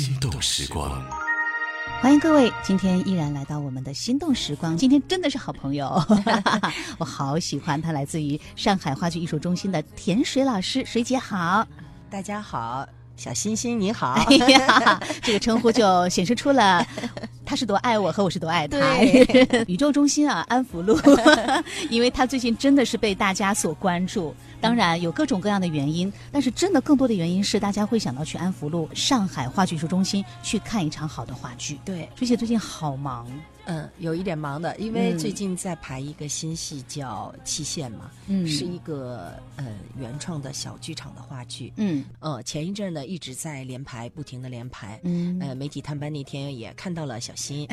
心动时光，欢迎各位，今天依然来到我们的心动时光。今天真的是好朋友，我好喜欢他，来自于上海话剧艺术中心的田水老师，水姐好，大家好，小欣欣你好，哎呀，这个称呼就显示出了他是多爱我和我是多爱他。宇宙中心啊，安福路，因为他最近真的是被大家所关注。当然有各种各样的原因，但是真的更多的原因是大家会想到去安福路上海话剧艺术中心去看一场好的话剧。对，朱姐最近好忙。嗯，有一点忙的，因为最近在排一个新戏叫《期限》嘛，嗯，是一个呃原创的小剧场的话剧，嗯，呃，前一阵呢一直在连排，不停的连排，嗯，呃，媒体探班那天也看到了小新，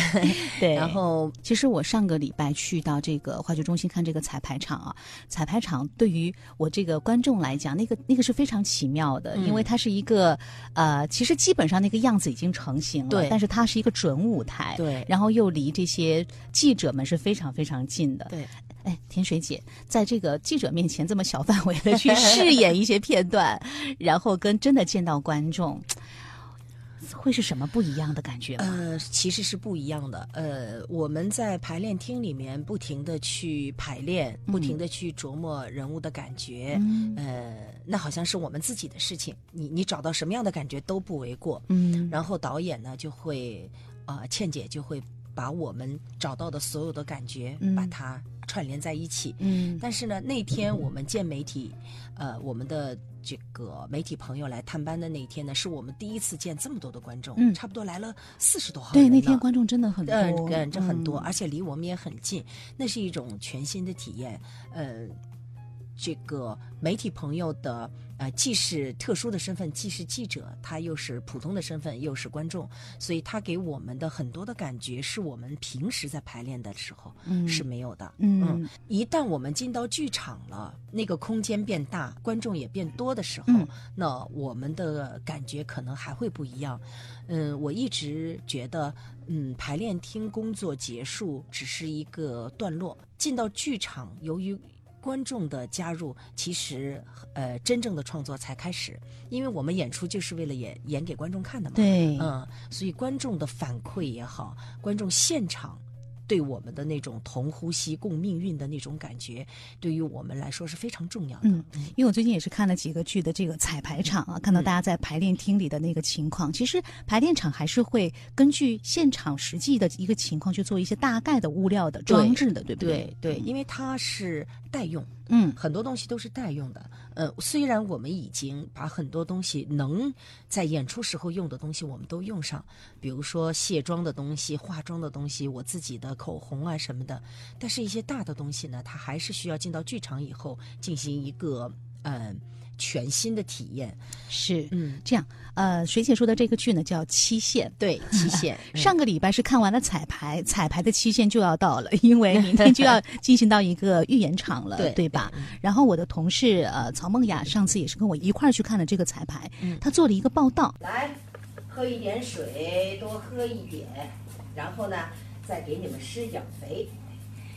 对，然后其实我上个礼拜去到这个话剧中心看这个彩排场啊，彩排场对于我这个观众来讲，那个那个是非常奇妙的，因为它是一个呃，其实基本上那个样子已经成型了，对，但是它是一个准舞台，对，然后又。又离这些记者们是非常非常近的。对，哎，田水姐在这个记者面前这么小范围的去 饰演一些片段，然后跟真的见到观众，会是什么不一样的感觉吗？呃，其实是不一样的。呃，我们在排练厅里面不停的去排练，不停的去琢磨人物的感觉。呃，那好像是我们自己的事情。你你找到什么样的感觉都不为过。嗯，然后导演呢就会，呃，倩姐就会。把我们找到的所有的感觉，把它串联在一起。嗯，但是呢，那天我们见媒体，呃，我们的这个媒体朋友来探班的那一天呢，是我们第一次见这么多的观众，嗯，差不多来了四十多号。对，那天观众真的很多，嗯，这很多，而且离我们也很近，那是一种全新的体验，呃。这个媒体朋友的呃，既是特殊的身份，既是记者，他又是普通的身份，又是观众，所以他给我们的很多的感觉，是我们平时在排练的时候是没有的。嗯，一旦我们进到剧场了，那个空间变大，观众也变多的时候，那我们的感觉可能还会不一样。嗯，我一直觉得，嗯，排练厅工作结束只是一个段落，进到剧场，由于观众的加入，其实呃，真正的创作才开始，因为我们演出就是为了演演给观众看的嘛。对，嗯，所以观众的反馈也好，观众现场。对我们的那种同呼吸共命运的那种感觉，对于我们来说是非常重要的。嗯，因为我最近也是看了几个剧的这个彩排场啊，看到大家在排练厅里的那个情况，其实排练场还是会根据现场实际的一个情况去做一些大概的物料的装置的，对不对？对，因为它是代用。嗯，很多东西都是代用的。呃，虽然我们已经把很多东西能在演出时候用的东西我们都用上，比如说卸妆的东西、化妆的东西、我自己的口红啊什么的，但是一些大的东西呢，它还是需要进到剧场以后进行一个嗯。全新的体验是，嗯，这样，呃，水姐说的这个剧呢叫《期限》，对，《期限》。上个礼拜是看完了彩排，彩排的期限就要到了，因为明天就要进行到一个预演场了，对吧？然后我的同事呃曹梦雅上次也是跟我一块儿去看了这个彩排，她做了一个报道，来喝一点水，多喝一点，然后呢再给你们施养肥，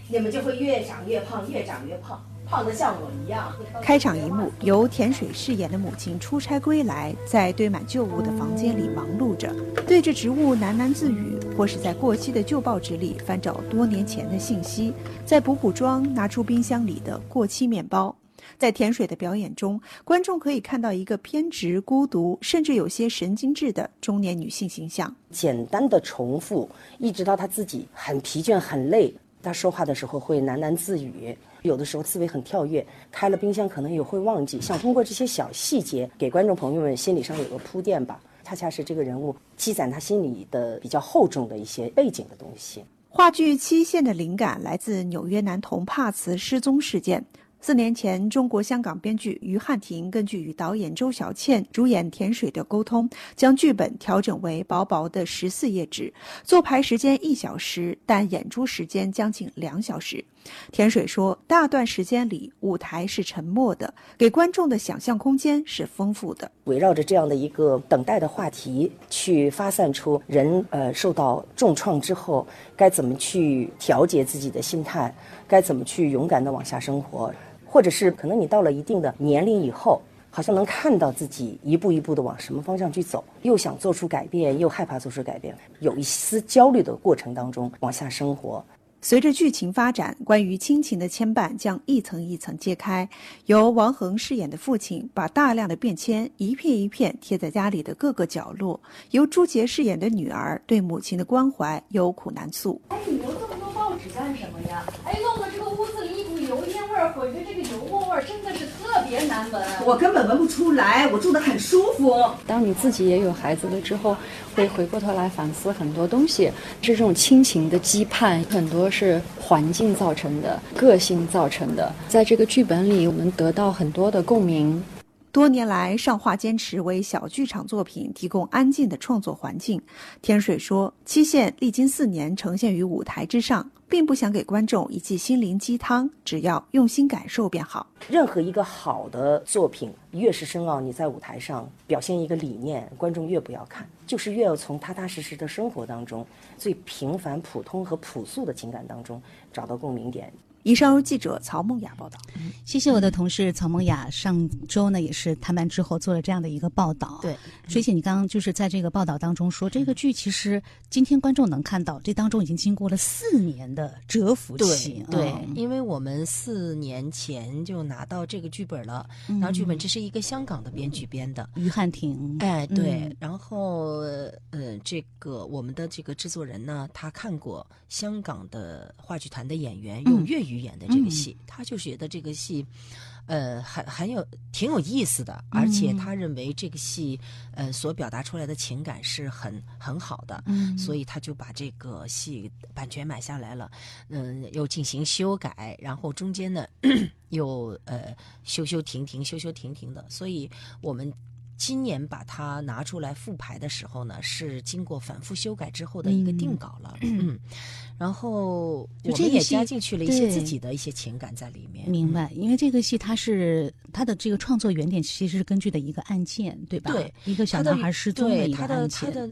你们就会越长越胖，越长越胖。胖的像我一样。开场一幕由田水饰演的母亲出差归来，在堆满旧物的房间里忙碌着，对着植物喃喃自语，或是在过期的旧报纸里翻找多年前的信息，再补补妆，拿出冰箱里的过期面包。在田水的表演中，观众可以看到一个偏执、孤独，甚至有些神经质的中年女性形象。简单的重复，一直到她自己很疲倦、很累，她说话的时候会喃喃自语。有的时候思维很跳跃，开了冰箱可能也会忘记。想通过这些小细节给观众朋友们心理上有个铺垫吧，恰恰是这个人物积攒他心里的比较厚重的一些背景的东西。话剧《期限》的灵感来自纽约男童帕茨失踪事件。四年前，中国香港编剧于汉庭根据与导演周小倩、主演田水的沟通，将剧本调整为薄薄的十四页纸，做排时间一小时，但演出时间将近两小时。田水说，大段时间里，舞台是沉默的，给观众的想象空间是丰富的。围绕着这样的一个等待的话题，去发散出人呃受到重创之后该怎么去调节自己的心态，该怎么去勇敢的往下生活。或者是可能你到了一定的年龄以后，好像能看到自己一步一步的往什么方向去走，又想做出改变，又害怕做出改变，有一丝焦虑的过程当中往下生活。随着剧情发展，关于亲情的牵绊将一层一层揭开。由王恒饰演的父亲把大量的便签一片一片贴在家里的各个角落；由朱杰饰演的女儿对母亲的关怀有苦难诉。哎，你留这么多报纸干什么呀？哎，弄得这个屋子里一股油烟味儿，混着这个油墨味儿，真别难闻。我根本闻不出来，我住得很舒服。当你自己也有孩子了之后，会回过头来反思很多东西，是这种亲情的羁绊，很多是环境造成的、个性造成的。在这个剧本里，我们得到很多的共鸣。多年来，上画坚持为小剧场作品提供安静的创作环境。天水说，期限历经四年呈现于舞台之上，并不想给观众一剂心灵鸡汤，只要用心感受便好。任何一个好的作品，越是深奥，你在舞台上表现一个理念，观众越不要看，就是越要从踏踏实实的生活当中，最平凡、普通和朴素的情感当中找到共鸣点。以上由记者曹梦雅报道。谢谢我的同事曹梦雅，上周呢也是谈完之后做了这样的一个报道。对，水姐，你刚刚就是在这个报道当中说，这个剧其实今天观众能看到，这当中已经经过了四年的蛰伏期。对，嗯因为我们四年前就拿到这个剧本了，然后剧本这是一个香港的编剧编的。于汉庭，哎，对，嗯然后呃，这个我们的这个制作人呢，他看过香港的话剧团的演员用嗯粤语演的这个戏，他就觉得这个戏，呃，很很有挺有意思的，而且嗯他认为这个戏呃所表达出来的情感是很很好的，嗯。所以他就把这个戏版权买下来了，嗯，又进行修改，然后中间呢 又呃修修停停，修修停停的，所以我们。今年把它拿出来复排的时候呢，是经过反复修改之后的一个定稿了，嗯，然后我们也加进去了一些自己的一些情感在里面，明白，因为这个戏它是它的这个创作原点其实是根据的一个案件，对吧？对，一个小男孩失踪的一个对他的案件。他的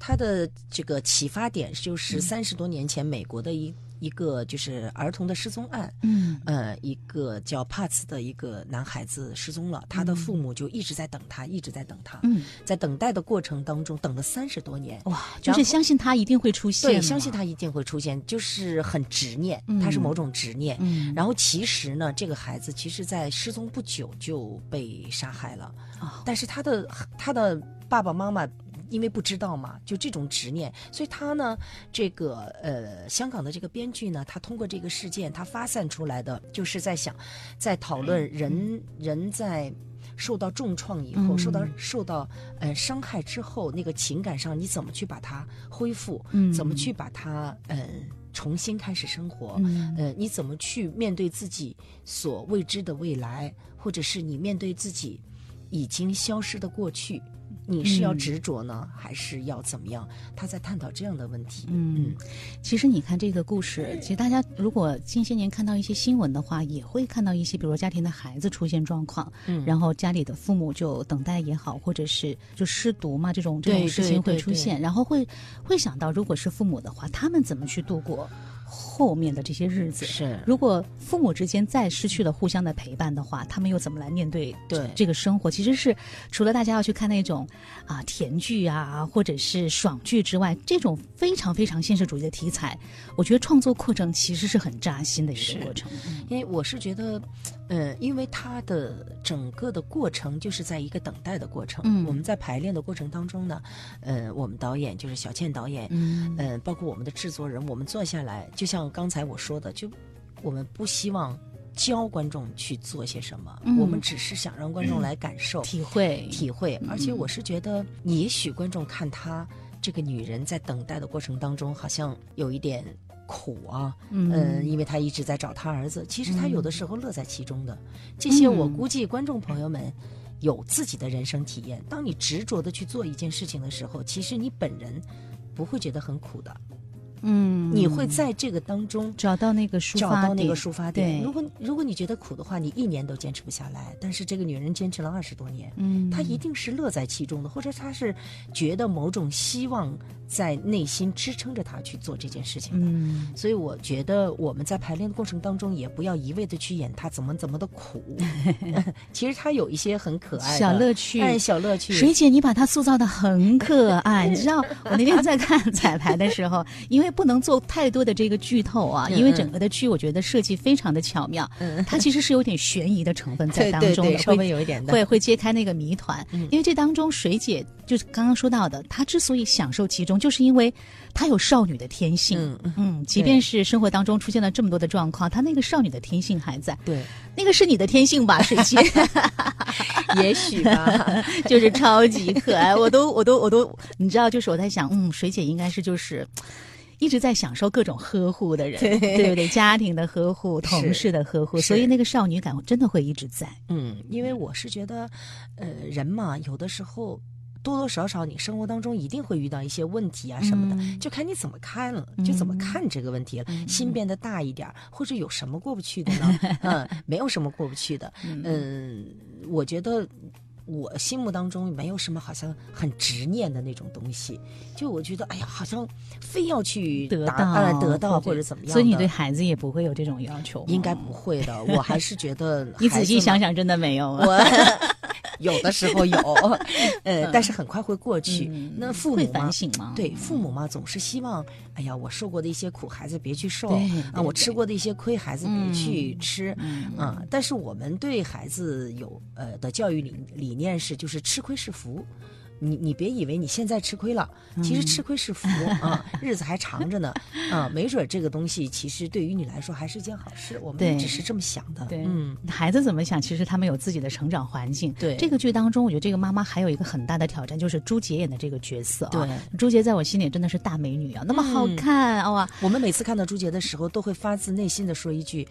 他的这个启发点嗯就是三十多年前美国的一一个就是儿童的失踪案，嗯。呃，一个叫帕茨的一个男孩子失踪了，他的父母就一直在等他，一直在等他，嗯，在等待的过程当中等了三十多年，哇，就是相信他一定会出现，对，相信他一定会出现，就是很执念，嗯。他是某种执念。嗯。然后其实呢，这个孩子其实在失踪不久就被杀害了，哦。但是他的他的爸爸妈妈。因为不知道嘛，就这种执念，所以他呢，这个呃，香港的这个编剧呢，他通过这个事件，他发散出来的，就是在想，在讨论人人在受到重创以后，嗯。受到受到呃伤害之后，那个情感上你怎么去把它恢复，嗯。怎么去把它呃重新开始生活，嗯。呃，你怎么去面对自己所未知的未来，或者是你面对自己已经消失的过去，你是要嗯执着呢，还是要怎么样？他在探讨这样的问题。嗯，其实你看这个故事，其实大家如果近些年看到一些新闻的话，也会看到一些，比如说家庭的孩子出现状况，嗯然后家里的父母就等待也好，或者是就失独嘛，这种这种事情会出现，然后会会想到，如果是父母的话，他们怎么去度过后面的这些日子？是如果父母之间再失去了互相的陪伴的话，他们又怎么来面对对这个生活？其实是除了大家要去看那种啊甜剧啊，或者是爽剧之外，这种非常非常现实主义的题材，我觉得创作过程其实是很扎心的一个过程。嗯因为我是觉得，呃，因为它的整个的过程就是在一个等待的过程。嗯我们在排练的过程当中呢，呃，我们导演就是小倩导演，嗯呃，包括我们的制作人，我们坐下来，就像刚才我说的，就我们不希望教观众去做些什么，嗯我们只是想让观众来感受、体会体会。而且我是觉得，也许观众看她这个女人在等待的过程当中，好像有一点苦啊，嗯呃因为他一直在找他儿子，其实他有的时候乐在其中的。这些我嗯估计观众朋友们。有自己的人生体验。当你执着的去做一件事情的时候，其实你本人不会觉得很苦的。嗯，你会在这个当中找到那个抒找发点到那个抒发点。对如果如果你觉得苦的话，你一年都坚持不下来。但是这个女人坚持了二十多年，嗯，她一定是乐在其中的，或者她是觉得某种希望在内心支撑着她去做这件事情的。嗯所以我觉得我们在排练的过程当中，也不要一味的去演她怎么怎么的苦，其实她有一些很可爱的小乐趣哎，小乐趣。水姐，你把她塑造的很可爱。你知道，我那天在看彩排的时候，因为不能做太多的这个剧透啊，因为整个的剧我觉得设计非常的巧妙，它其实是有点悬疑的成分在当中的，稍微有一点的，会会揭开那个谜团，嗯因为这当中水姐就是刚刚说到的，她之所以享受其中，就是因为她有少女的天性。嗯嗯，嗯，即便是生活当中出现了这么多的状况，她那个少女的天性还在。对，那个是你的天性吧，水姐？也许吧。就是超级可爱，我都我都我都，你知道，就是我在想，嗯，水姐应该是就是。一直在享受各种呵护的人，对不对？家庭的呵护，同事的呵护，所以那个少女感真的会一直在。嗯，因为我是觉得，呃，人嘛，有的时候多多少少你生活当中一定会遇到一些问题啊什么的，嗯就看你怎么看了，就怎么看这个问题了。心变得大一点儿，或者有什么过不去的呢？嗯，没有什么过不去的。嗯，我觉得。我心目当中没有什么好像很执念的那种东西，就我觉得，哎呀，好像非要去得到得到或或者怎么样，所以你对孩子也不会有这种要求，应该不会的。我还是觉得你仔细想想，真的没有啊。我有的时候有，呃，但是很快会过去。嗯那父母嘛反省吗？对，父母嘛，总是希望，哎呀，我受过的一些苦，孩子别去受对啊，对我吃过的一些亏，孩子别去嗯吃嗯啊。但是我们对孩子有呃的教育理理念是，就是吃亏是福。你你别以为你现在吃亏了，其实嗯吃亏是福啊，日子还长着呢啊，没准这个东西其实对于你来说还是一件好事。我对们只是这么想的，对，嗯，孩子怎么想，其实他们有自己的成长环境。对这个剧当中，我觉得这个妈妈还有一个很大的挑战，就是朱杰演的这个角色啊。对，朱杰在我心里真的是大美女啊，那么好嗯看、哇！我们每次看到朱杰的时候，都会发自内心的说一句：“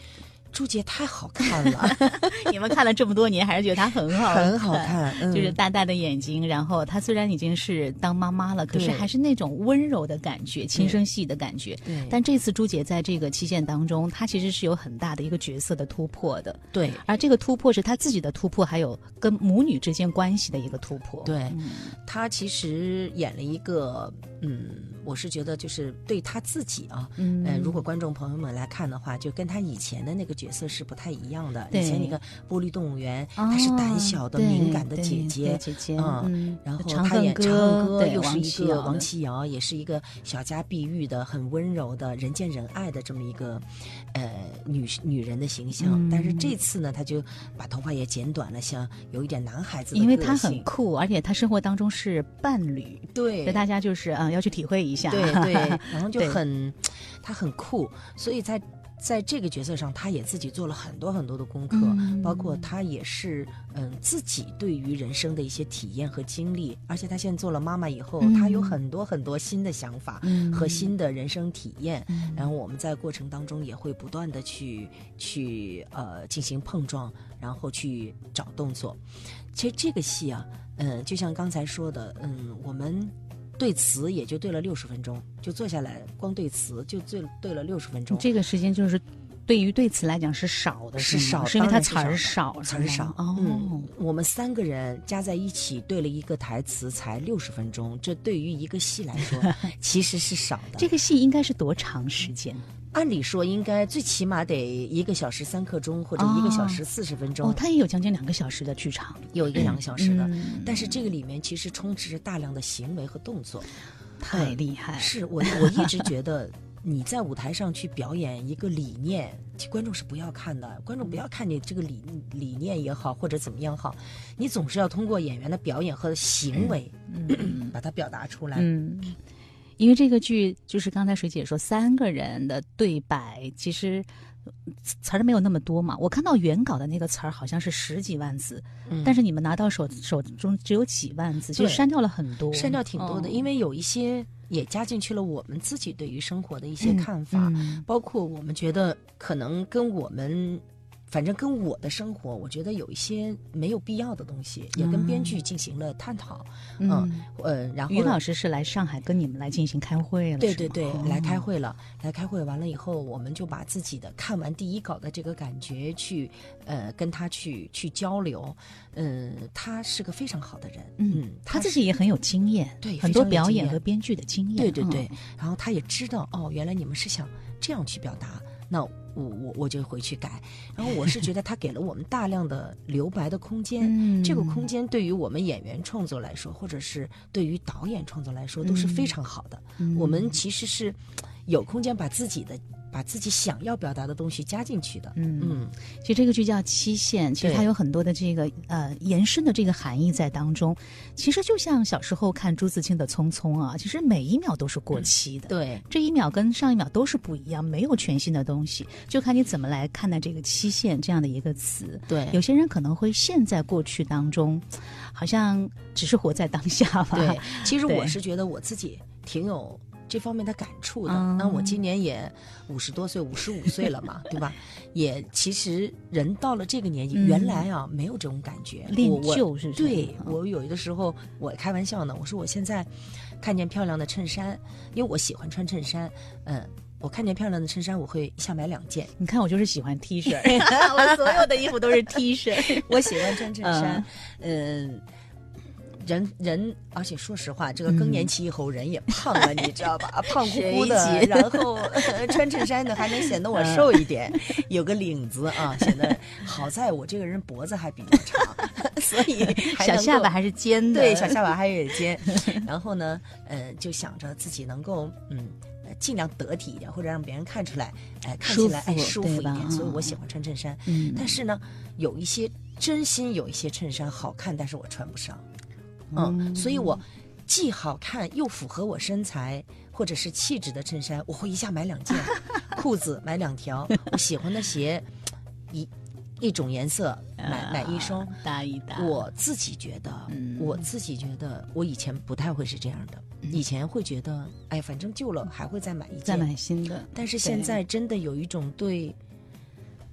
朱杰太好看了，你们看了这么多年，还是觉得她很好，很好。看。嗯”就是大大的眼睛，然后她虽然已经是当妈妈了，可是还是那种温柔的感觉，轻声细的感觉。对但这次朱杰在这个期限当中，她其实是有很大的一个角色的突破的，对而这个突破是她自己的突破，还有跟母女之间关系的一个突破。对，她其实演了一个，嗯，我是觉得就是对他自己啊，嗯。呃，如果观众朋友们来看的话，就跟他以前的那个角色是不太一样的。以前那个玻璃动物园，她是胆小的、哦敏感的姐姐，姐姐嗯嗯，然后长她演唱歌歌，又是一个王琦瑶，也是一个小家碧玉的、很温柔的、人见人爱的这么一个呃女女人的形象。嗯但是这次呢，她就把头发也剪短了，像有一点男孩子因为她很酷，而且她生活当中是伴侣，对所以大家就是嗯要去体会一下。对对，然后就很，他很酷，所以在在这个角色上，他也自己做了很多很多的功课，嗯。包括他也是嗯自己对于人生的一些体验和经历，而且他现在做了妈妈以后，嗯他有很多很多新的想法嗯。和新的人生体验，嗯。然后我们在过程当中也会不断的去去呃进行碰撞，然后去找动作。其实这个戏啊，嗯，就像刚才说的，嗯，我们对词也就对了六十分钟，就坐下来光对词就对对了六十分钟。这个时间就是对于对词来讲是少的，吗是少，是因为它词儿少，词儿少。哦嗯，，我们三个人加在一起对了一个台词，才六十分钟，这对于一个戏来说 其实是少的。这个戏应该是多长时间？按理说应该最起码得一个小时三刻钟，或者一个小时四十分钟，哦，它也有将近两个小时的剧场，有一个两个小时的。嗯但是这个里面其实充斥着大量的行为和动作。太厉害了。是我我一直觉得你在舞台上去表演一个理念，观众是不要看的，观众不要看你这个理理念也好，或者怎么样好，你总是要通过演员的表演和行为，把它表达出来。嗯，因为这个剧就是刚才水姐说三个人的对白，其实呃词儿没有那么多嘛。我看到原稿的那个词儿好像是十几万字，嗯但是你们拿到手手中只有几万字，就删掉了很多，删掉挺多的，哦因为有一些也加进去了我们自己对于生活的一些看法，嗯包括我们觉得可能跟我们反正跟我的生活，我觉得有一些没有必要的东西，也跟编剧进行了探讨。嗯，呃，然后于老师是来上海跟你们来进行开会了，对对对，来开会了，来开会完了以后，我们就把自己的看完第一稿的这个感觉去，呃，跟他去去交流。嗯，他是个非常好的人，嗯，他自己也很有经验，对很多表演和编剧的经验，对对对嗯，然后他也知道哦，原来你们是想这样去表达，那我我我就回去改。然后我是觉得他给了我们大量的留白的空间，嗯这个空间对于我们演员创作来说，或者是对于导演创作来说，都是非常好的。嗯我们其实是有空间把自己的把自己想要表达的东西加进去的。嗯嗯，其实这个剧叫《期限》，其实它有很多的这个呃延伸的这个含义在当中。其实就像小时候看朱自清的《匆匆》啊，其实每一秒都是过期的。对，这一秒跟上一秒都是不一样，没有全新的东西，就看你怎么来看待这个“期限”这样的一个词。对有些人可能会陷在过去当中，好像只是活在当下吧。对，其实我是觉得我自己挺有这方面的感触的。嗯那我今年也五十多岁，五十五岁了嘛，对吧？也其实人到了这个年纪，嗯原来啊没有这种感觉，恋我我旧是对嗯我有的时候我开玩笑呢，我说我现在看见漂亮的衬衫，因为我喜欢穿衬衫，嗯。我看见漂亮的衬衫，我会一下买两件。你看我就是喜欢 T 恤，我所有的衣服都是 T 恤。我喜欢穿衬衫，嗯。人人，而且说实话，这个更年期以后人也胖了，你知道吧？胖乎乎的，然后、呃穿衬衫呢还能显得我瘦一点，有个领子啊，显得好在我这个人脖子还比较长，所以小下巴还是尖的，对，小下巴还有点尖。然后呢，呃，就想着自己能够嗯。呃尽量得体一点，或者让别人看出来，哎、看起来哎舒服一点，所以我嗯喜欢穿衬衫。嗯但是呢，有一些真心有一些衬衫好看，但是我穿不上。嗯，所以我既好看又符合我身材或者是气质的衬衫，我会一下买两件，裤子买两条，我喜欢的鞋一一种颜色买买一双。搭一搭。我自己觉得，嗯。我自己觉得，我以前不太会是这样的。以前会觉得，哎，反正旧了还会再买一件，再买新的，但是现在真的有一种对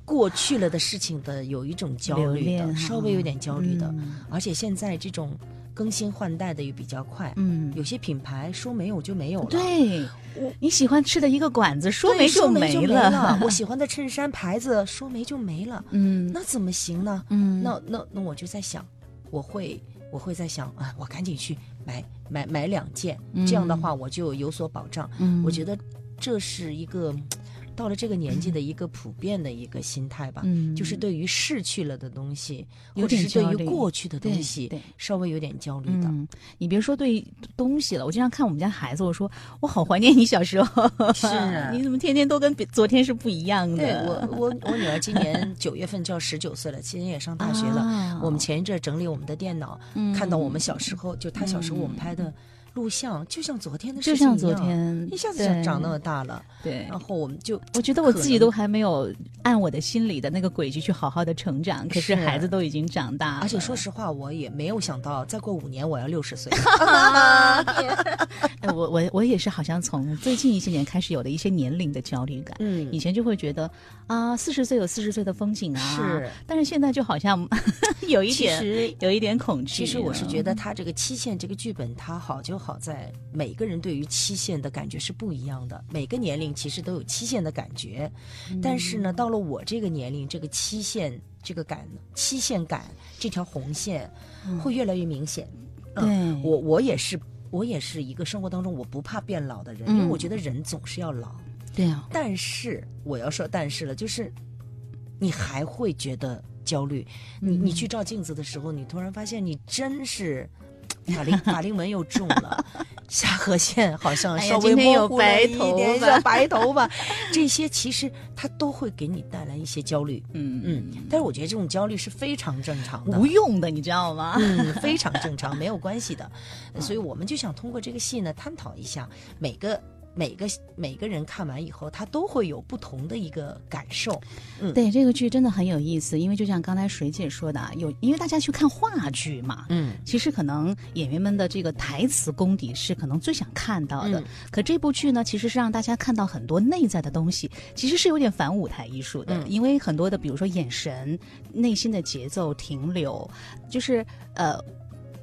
过去了的事情的有一种焦虑的，稍微有点焦虑的，嗯。而且现在这种更新换代的也比较快，嗯有些品牌说没有就没有了，对，我你喜欢吃的一个馆子，说，没就没了。了。我喜欢的衬衫牌子说没就没了，嗯那怎么行呢？嗯那那那我就在想，我会我会在想啊，我赶紧去买买买两件，这样的话我就有所保障。嗯我觉得这是一个。到了这个年纪的一个普遍的一个心态吧，嗯就是对于逝去了的东西，或者是对于过去的东西，稍微有点焦虑的。嗯，你别说对东西了，我经常看我们家孩子，我说我好怀念你小时候，是啊 你怎么天天都跟别昨天是不一样的？对我，我我女儿今年 九月份就要十九岁了，今年也上大学了。啊我们前一阵整理我们的电脑，嗯看到我们小时候，就她小时候我们拍的录像，就像昨天的事就像情一样，昨天一下子对长长那么大了。对然后我们就，我觉得我自己都还没有按我的心里的那个轨迹去好好的成长，可是是孩子都已经长大了，而且说实话，我也没有想到，再过五年我要六十岁。哎，我我我也是，好像从最近一些年开始有了一些年龄的焦虑感。嗯以前就会觉得啊，四十岁有四十岁的风景啊，是，但是现在就好像 有一点其实有一点恐惧。其实我是觉得，他这个期限这个剧本，他好就好在每个人对于期限的感觉是不一样的，每个年龄其实都有期限的感觉。但是呢，到了我这个年龄，这个期限这个感期限感这条红线会越来越明显。对嗯我我也是。我也是一个生活当中我不怕变老的人，因为嗯我觉得人总是要老。对啊，但是我要说但是了，就是你还会觉得焦虑。你嗯你去照镜子的时候，你突然发现你真是法令 法令纹又重了，下颌线好像稍微模糊一点小白头发，这些其实它都会给你带来一些焦虑。嗯嗯，但是我觉得这种焦虑是非常正常的无。用的，你知道吗？嗯，非常正常，没有关系的。所以我们就想通过这个戏呢，探讨一下每个每个每个人看完以后，他都会有不同的一个感受。嗯，对这个剧真的很有意思，因为就像刚才水姐说的，有因为大家去看话剧嘛，嗯，其实可能演员们的这个台词功底是可能最想看到的。嗯可这部剧呢，其实是让大家看到很多内在的东西，其实是有点反舞台艺术的，嗯因为很多的比如说眼神、内心的节奏停留，就是呃。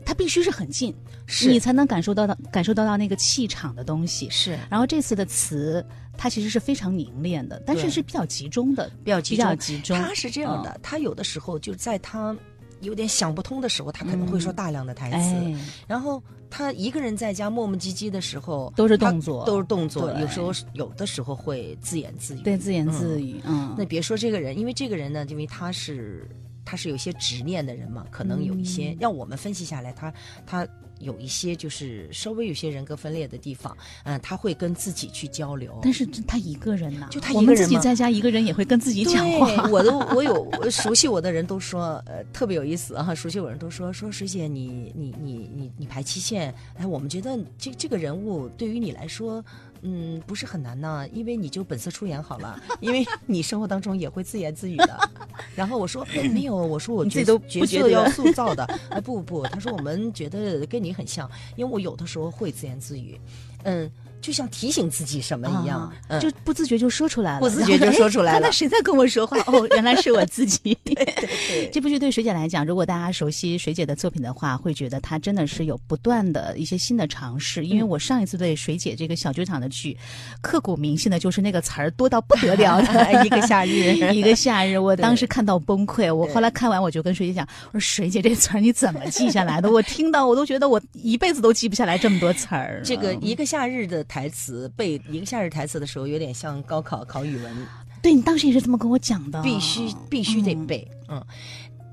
它必须是很近，是你才能感受到到感受到到那个气场的东西。是然后这次的词，它其实是非常凝练的，但是是比较集中的，比较集比较中。集中。他是这样的，嗯他有的时候就在他有点想不通的时候，他可能会说大量的台词。哎，然后他一个人在家磨磨唧唧的时候，都是他动作都是动作。对有时候有的时候会自言自语。对，自言自语，嗯，那别说这个人，因为这个人呢，因为他是他是有些执念的人嘛，可能有一些、嗯让我们分析下来，他他有一些就是稍微有些人格分裂的地方，嗯，他会跟自己去交流。但是他一个人呐，就他一我们自己在家一个人也会跟自己讲话。我都我有我熟悉我的人都说，呃，特别有意思啊。熟悉我的人都说说水姐，你你你你你排期限，哎，我们觉得这这个人物对于你来说。嗯，不是很难呢，因为你就本色出演好了，因为你生活当中也会自言自语的。然后我说没有，我说我角你自己都角不觉得色要塑造的。哎，不不不，他说我们觉得跟你很像，因为我有的时候会自言自语，嗯，就像提醒自己什么一样，就不自觉就说出来了，不自觉就说出来了然后哎刚才谁在跟我说话？哦，原来是我自己。对这部剧对水姐来讲，如果大家熟悉水姐的作品的话，会觉得她真的是有不断的一些新的尝试。因为我上一次对水姐这个小剧场的剧，刻骨铭心的就是那个词儿多到不得了的一个夏日一个夏日，我当时看到崩溃。我后来看完，我就跟水姐讲，我说水姐这词儿你怎么记下来的？我听到我都觉得我一辈子都记不下来这么多词儿。这个嗯一个夏日的台词背宁夏日台词的时候，有点像高考考语文，对你当时也是这么跟我讲的，必须必须得嗯背，嗯。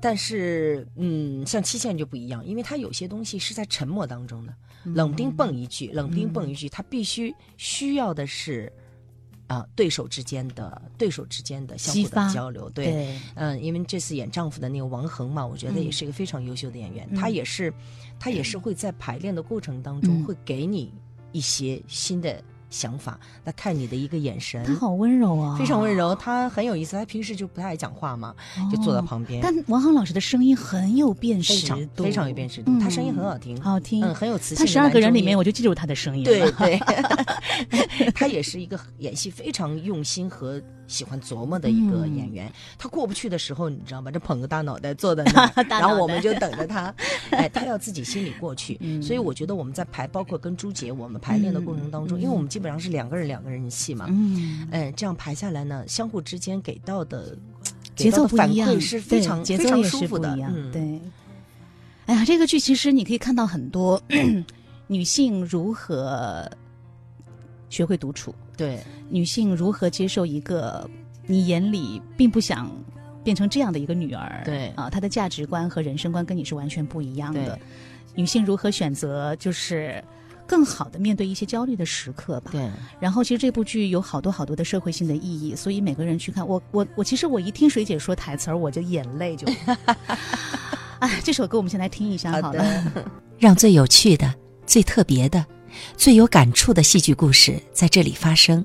但是，嗯，像期限就不一样，因为他有些东西是在沉默当中的，嗯。冷冰蹦一句，冷冰蹦一句，它必须需要的是，啊、对手之间的对手之间的相互的交流，对，对。嗯，因为这次演丈夫的那个王恒嘛，我觉得也嗯是一个非常优秀的演员，嗯。他也是，他也是会在排练的过程当中嗯。会给你一些新的想法，那看你的一个眼神，他好温柔啊，非常温柔，他很有意思，他平时就不太爱讲话嘛，就坐在哦旁边，但王航老师的声音很有辨识非常度，非常有辨识度，他声音很好听，好听，嗯，很有磁性。他十二个人里面，我就记住他的声音了。对对，他也是一个演戏非常用心和喜欢琢磨的一个嗯演员。他过不去的时候，你知道吗？这捧个大脑袋坐在那儿，然后我们就等着他。哎，他要自己心里过去。嗯所以我觉得我们在排，包括跟朱杰我们排练的过程当中，嗯因为我们基本上是两个人两个人戏嘛，嗯，哎，这样排下来呢，相互之间给到的节奏反馈是非常非常舒服的对。哎呀，这个剧其实你可以看到很多 女性如何学会独处，对女性如何接受一个你眼里并不想变成这样的一个女儿，对啊，她的价值观和人生观跟你是完全不一样的。女性如何选择就是更好的面对一些焦虑的时刻吧？对，然后其实这部剧有好多好多的社会性的意义，所以每个人去看，我我我其实我一听水姐说台词儿，我就眼泪就，哎，这首歌我们先来听一下好。的。让最有趣的、最特别的、最有感触的戏剧故事在这里发生。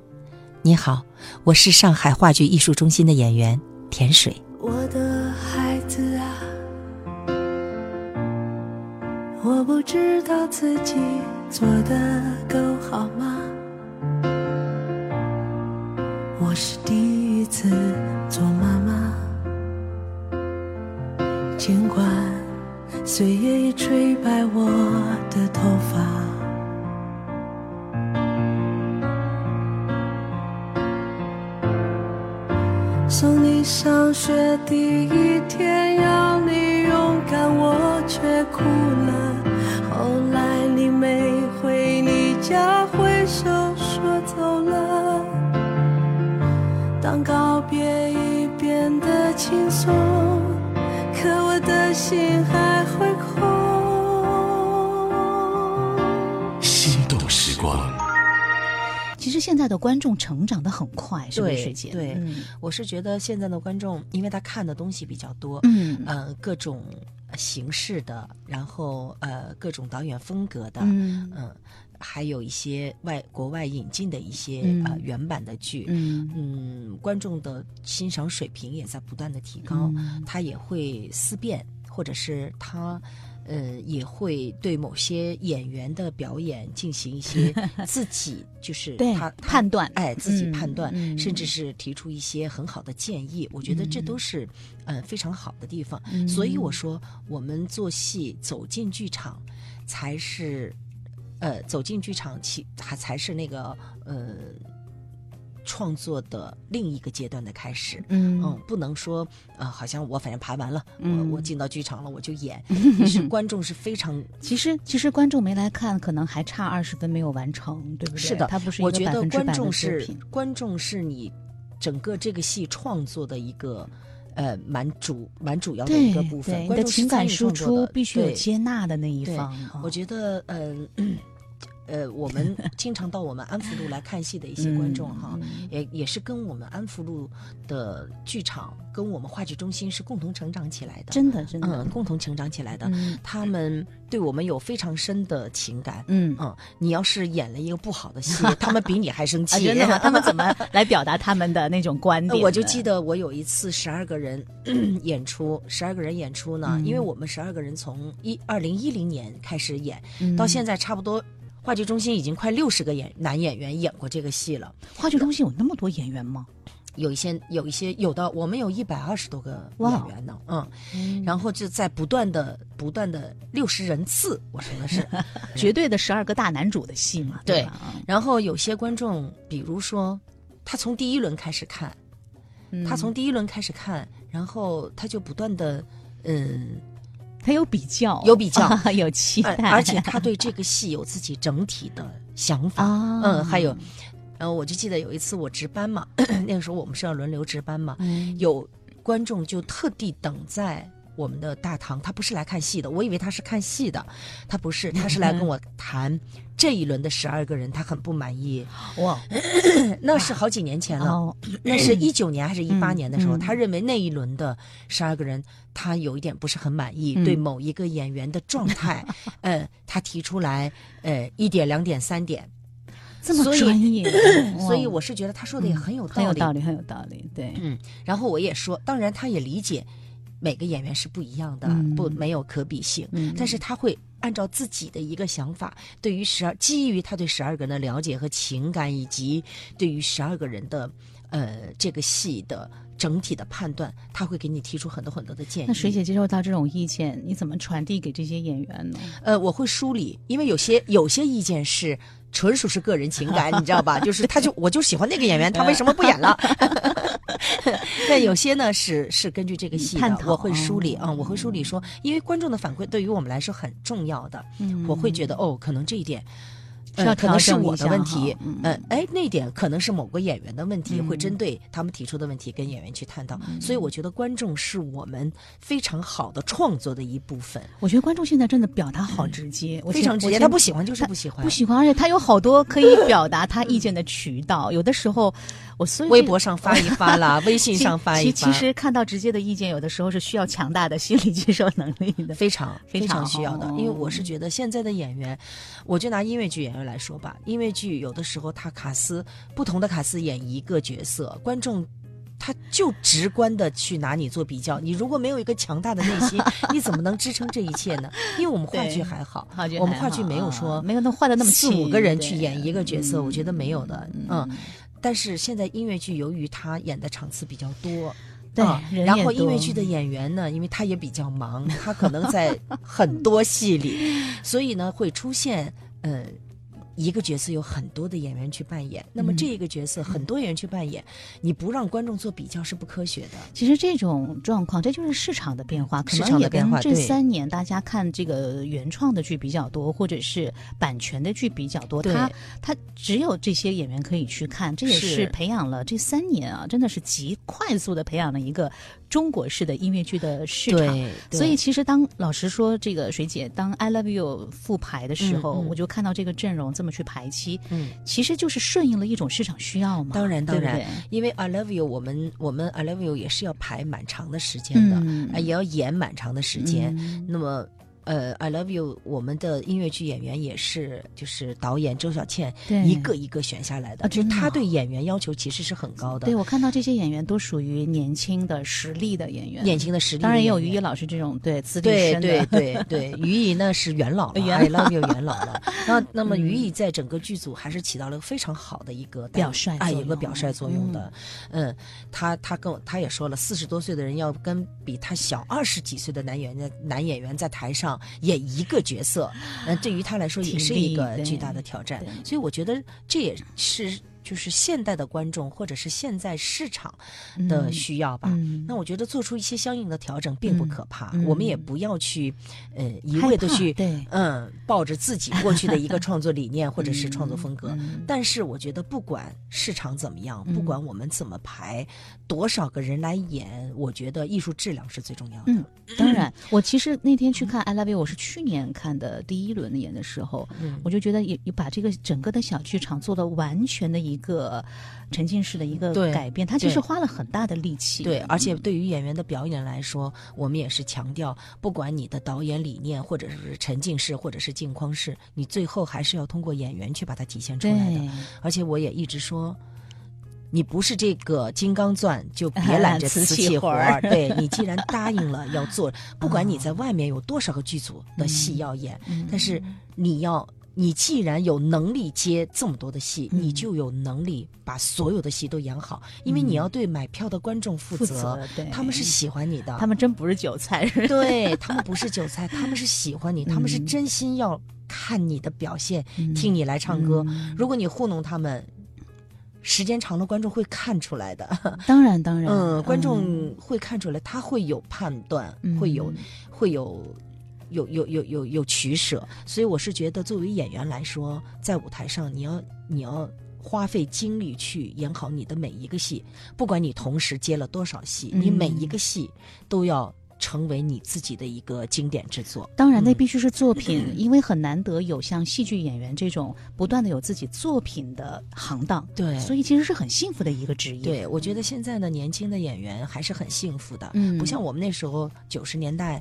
你好，我是上海话剧艺术中心的演员田水。我的孩子啊，我不知道自己做的够好吗？我是第一次做妈妈，尽管岁月已吹白我的头发。送你上学第一天，要你勇敢，我却哭了。后来你没回你家，挥手说走了。当告别已变得轻松，可我的心还会空。心动时光。其实现在的观众成长的很快，是不是对水姐？对嗯。我是觉得现在的观众，因为他看的东西比较多，嗯。呃，各种形式的，然后呃，各种导演风格的，嗯。嗯，还有一些外国外引进的一些、嗯。呃原版的剧，嗯。嗯，观众的欣赏水平也在不断的提高，嗯。他也会思辨，或者是他。呃，也会对某些演员的表演进行一些 自己就是对他他判断哎，自己嗯判断，嗯甚至是提出一些很好的建议。我觉得这都是呃非常好的地方。所以我说，我们做戏走进剧场，才是呃走进剧场其还才是那个呃创作的另一个阶段的开始。嗯嗯，不能说呃，好像我反正排完了，嗯我我进到剧场了，我就演。其实观众是非常 其实其实观众没来看，可能还差二十分没有完成，对不对？是的，他不是一个我觉得观百分之百的作众是品。观众是你整个这个戏创作的一个呃蛮主蛮主要的一个部分。的情感输出必须有接纳的那一方。啊我觉得，嗯、呃，我们经常到我们安福路来看戏的一些观众哈，嗯也也是跟我们安福路的剧场跟我们话剧中心是共同成长起来的，真的真的嗯，共同成长起来的。嗯他们对我们有非常深的情感。嗯嗯，你要是演了一个不好的戏，他们比你还生啊，气。真的吗？他们怎么来表达他们的那种观点我就记得我有一次十二个人 演出，十二个人演出呢，嗯因为我们十二个人从一二零一零年开始演，嗯到现在差不多。话剧中心已经快六十个演男演员演过这个戏了，话剧中心有那么多演员吗？有一些有一些有的，我们有一百二十多个演员呢，嗯，然后就在不断的不断的六十人次，我说的是，绝对的十二个大男主的戏嘛，对。然后有些观众，比如说他从第一轮开始看，嗯他从第一轮开始看，然后他就不断的，嗯，他有比较，有比较。有期待，呃而且他对这个戏有自己整体的想法，啊，嗯，还有，呃，我就记得有一次我值班嘛，那个时候我们是要轮流值班嘛，嗯。有观众就特地等在我们的大堂，他不是来看戏的，我以为他是看戏的，他不是，他是来跟我谈这一轮的十二个人，他很不满意，哇，那是好几年前了。哦，那是一九年还是一八嗯年的时候，嗯他认为那一轮的十二个人，他有一点不是很满意，嗯。对某一个演员的状态，呃，他提出来，呃，一点、两点、三点，这么所以专业，所以哇我是觉得他说的也很有道理。很有道理，很有道理，对，嗯，然后我也说，当然他也理解每个演员是不一样的，嗯不没有可比性，嗯但是他会按照自己的一个想法，对于十二基于他对十二个人的了解和情感，以及对于十二个人的呃这个戏的整体的判断，他会给你提出很多很多的建议。那水姐接受到这种意见，你怎么传递给这些演员呢？呃，我会梳理，因为有些有些意见是纯属是个人情感，你知道吧？就是他就我就喜欢那个演员，他为什么不演了？但有些呢是是根据这个戏我会梳理哦啊、我会梳理说，因为观众的反馈对于我们来说很重要的，嗯我会觉得哦，可能这一点。需要呃，可能是我的问题哈，嗯呃，哎，那点可能是某个演员的问题，嗯会针对他们提出的问题跟演员去探讨，所以我觉得观众是我们非常好的创作的一部分，我觉得观众现在真的表达好直接，我非常直接，他不喜欢就是不喜欢，不喜欢，而且他有好多可以 表达他意见的渠道。有的时候，我所以微博上发一发啦，微信上发一发，其其实看到直接的意见，有的时候是需要强大的心理接受能力的。非常非常需要的，因为我是觉得现在的演员，我就拿音乐剧演员来说吧，音乐剧有的时候他卡斯不同的卡斯演一个角色，观众。他就直观的去拿你做比较，你如果没有一个强大的内心，你怎么能支撑这一切呢？因为我们话剧还好，话剧还我们话剧没有说没有那画的那么四五个人去演一个角色，我觉得没有的，嗯嗯。但是现在音乐剧由于他演的场次比较多，对啊然后音乐剧的演员呢，因为他也比较忙，他可能在很多戏里，所以呢会出现呃。一个角色有很多的演员去扮演，那么嗯这一个角色很多演员去扮演，你不让观众做比较是不科学的。其实这种状况，这就是市场的变化，可市能也跟这三年大家看这个原创的剧比较多，或者是版权的剧比较多，对。他他只有这些演员可以去看，这也是是。培养了这三年啊，真的是极快速的培养了一个中国式的音乐剧的市场。所以其实当老实说，这个水姐当《I Love You》复排的时候，嗯嗯我就看到这个阵容这么去排期，嗯，其实就是顺应了一种市场需要嘛。当然当然对对，因为 I Love You，我们我们 I Love You 也是要排蛮长的时间的，也要演蛮长的时间。嗯那么呃，I Love You，我们的音乐剧演员也是，就是导演周小倩对一个一个选下来的，就是他对演员要求其实是很高的。对，我看到这些演员都属于年轻的实力的演员，年轻的实力的当然也有于毅老师这种对资历对深的，对对对，于毅呢是元老了，I love you 元老了。那那么于毅在整个剧组还是起到了非常好的一个表率哎，作用有个表率作用的。嗯，他他跟我他也说了，四十多岁的人要跟比他小二十几岁的男演员男演员在台上演一个角色，那对于他来说也是一个巨大的挑战。所以我觉得这也是。就是现代的观众，或者是现在市场的嗯需要吧。嗯那我觉得做出一些相应的调整并不可怕，嗯我们也不要去，呃，一味的去，对嗯，抱着自己过去的一个创作理念或者是创作风格。嗯但是我觉得，不管市场怎么样，嗯不管我们怎么排，多少个人来演，我觉得艺术质量是最重要的。嗯，当然，我其实那天去看《I Love You》，我是去年看的第一轮的演的时候，嗯我就觉得也也把这个整个的小剧场做的完全的一个沉浸式的一个改变，他其实花了很大的力气。对，而且对于演员的表演来说，我们也是强调，不管你的导演理念，或者是沉浸式，或者是镜框式，你最后还是要通过演员去把它体现出来的。而且我也一直说。你不是这个金刚钻，就别揽着瓷 瓷器活儿儿。对你既然答应了要做，不管你在外面有多少个剧组的戏要演，嗯但是你要，你既然有能力接这么多的戏，嗯。你就有能力把所有的戏都演好，因为你要对买票的观众负负责，他们是喜欢你的，他们真不是韭菜，对 他们不是韭菜，他们是喜欢你，他们是嗯真心要看你的表现，嗯。听你来唱歌。嗯。如果你糊弄他们，时间长了，观众会看出来的。当然当然，嗯，观众会看出来，他会有判断，嗯。会有会有。有有有有有取舍，所以我是觉得，作为演员来说，在舞台上你要你要花费精力去演好你的每一个戏，不管你同时接了多少戏，你每一个戏都要成为你自己的一个经典之作。当然，那嗯。必须是作品，因为很难得有像戏剧演员这种不断的有自己作品的行当，对。所以其实是很幸福的一个职业。对，我觉得现在的年轻的演员还是很幸福的，嗯。不像我们那时候九十年代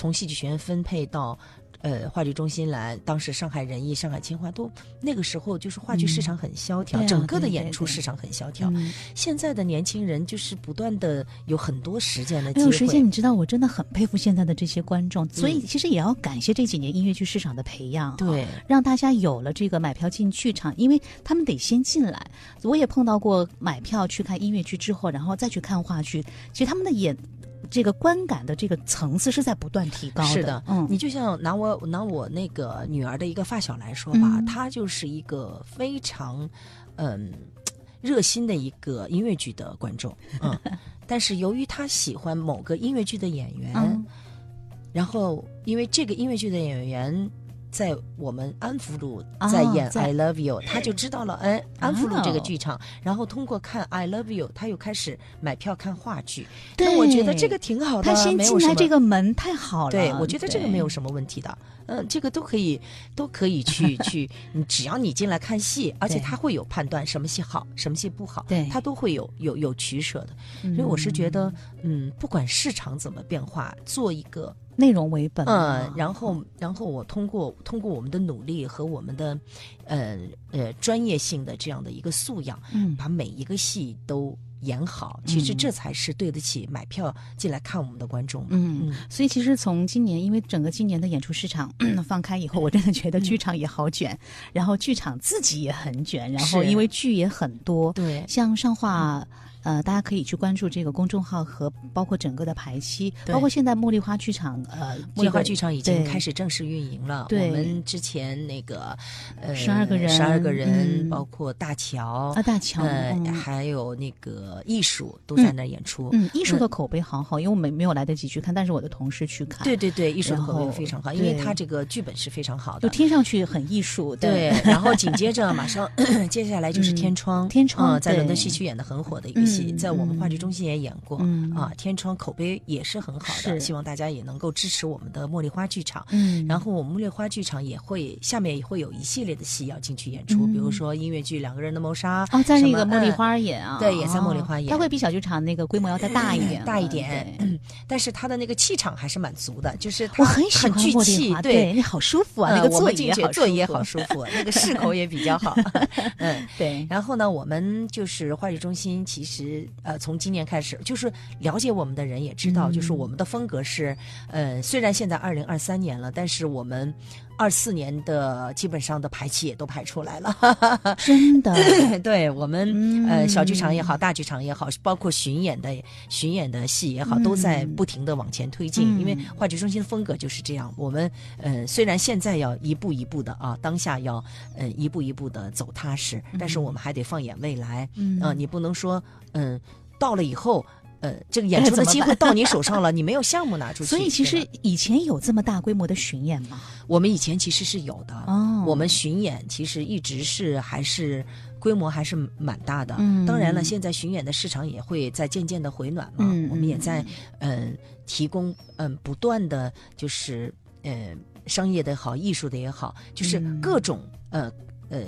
从戏剧学院分配到。呃，话剧中心来，当时上海人艺、上海清华都那个时候就是话剧市场很萧条，整个的演出市场很萧条。嗯现在的年轻人就是不断的有很多时间的机会，没有时间，你知道，我真的很佩服现在的这些观众，所以嗯其实也要感谢这几年音乐剧市场的培养，对，让大家有了这个买票进剧场，因为他们得先进来。我也碰到过买票去看音乐剧之后，然后再去看话剧，其实他们的演这个观感的这个层次是在不断提高的。是的，嗯，你就像拿我拿我那个女儿的一个发小来说吧，嗯她就是一个非常嗯热心的一个音乐剧的观众，嗯，但是由于她喜欢某个音乐剧的演员，嗯然后因为这个音乐剧的演员。在我们安福路啊在演《I Love You》，他就知道了，哎，安福路这个哦剧场，然后通过看《I Love You》，他又开始买票看话剧。对我觉得这个挺好的，他先进来这个门太好了。对，我觉得这个没有什什么问题的。嗯，这个都可以，都可以去 去，你只要你进来看戏，而且他会有判断什么戏好，什么戏不好，对他都会有有有取舍的。所以我是觉得，嗯，不管市场怎么变化，做一个内容为本嘛。嗯，然后然后我通过通过我们的努力和我们的，呃呃专业性的这样的一个素养，嗯把每一个戏都演好，其实嗯这才是对得起买票进来看我们的观众嘛。嗯，所以其实从今年，因为整个今年的演出市场 放开以后，我真的觉得剧场也好卷，然后剧场自己也很卷，然后因为剧也很多，对像上画。呃，大家可以去关注这个公众号和包括整个的排期，包括现在茉莉花剧场，呃，茉莉花剧场已经开始正式运营了。对我们之前那个呃十二个人十二个人，嗯包括大乔啊大乔还有那个艺术都在那儿演出。嗯，艺术的口碑好好，因为我们没有来得及去看，但是我的同事去看，对对对，艺术的口碑非常好，因为对它这个剧本是非常好的。就听上去很艺术，对，然后紧接着马上 接下来就是《天窗》，天窗嗯在伦敦西区演的很火的一个戏在我们话剧嗯。中心也演过、嗯。啊，天窗口碑也是很好的，希望大家也能够支持我们的茉莉花剧场。嗯。然后我们茉莉花剧场也会下面也会有一系列的戏要进去演出，嗯比如说音乐剧《两个人的谋杀》哦，在那个茉莉嗯花演啊，对也在茉莉花演它会比小剧场那个规模要再大一点，大一点对，但是它的那个气场还是蛮足的，就是它我很喜欢聚茉莉气，花，对，那好舒服啊，嗯那个座椅我们进去也好座椅也好舒服，那个视口也比较好，嗯。对，然后呢，我们就是话剧中心，其实呃，从今年开始，就是了解我们的人也知道，嗯就是我们的风格是，呃，虽然现在二零二三年了，但是我们二四年的基本上的排期也都排出来了。真的，对我们、呃小剧场也嗯好，大剧场也好，包括巡演的巡演的戏也好，都在不停的往前推进。嗯因为话剧中心的风格就是这样，我们呃虽然现在要一步一步的啊，当下要呃一步一步的走踏实，但是我们还得放眼未来。嗯啊，你不能说嗯、到了以后。呃，这个演出的机会到你手上了，你没有项目拿出去。所以其实以前有这么大规模的巡演吗？我们以前其实是有的，哦我们巡演其实一直是还是规模还是蛮大的。嗯当然了，现在巡演的市场也会在渐渐的回暖嘛，嗯我们也在嗯、提供嗯、不断的就是呃商业的也好，艺术的也好，就是嗯各种、呃呃。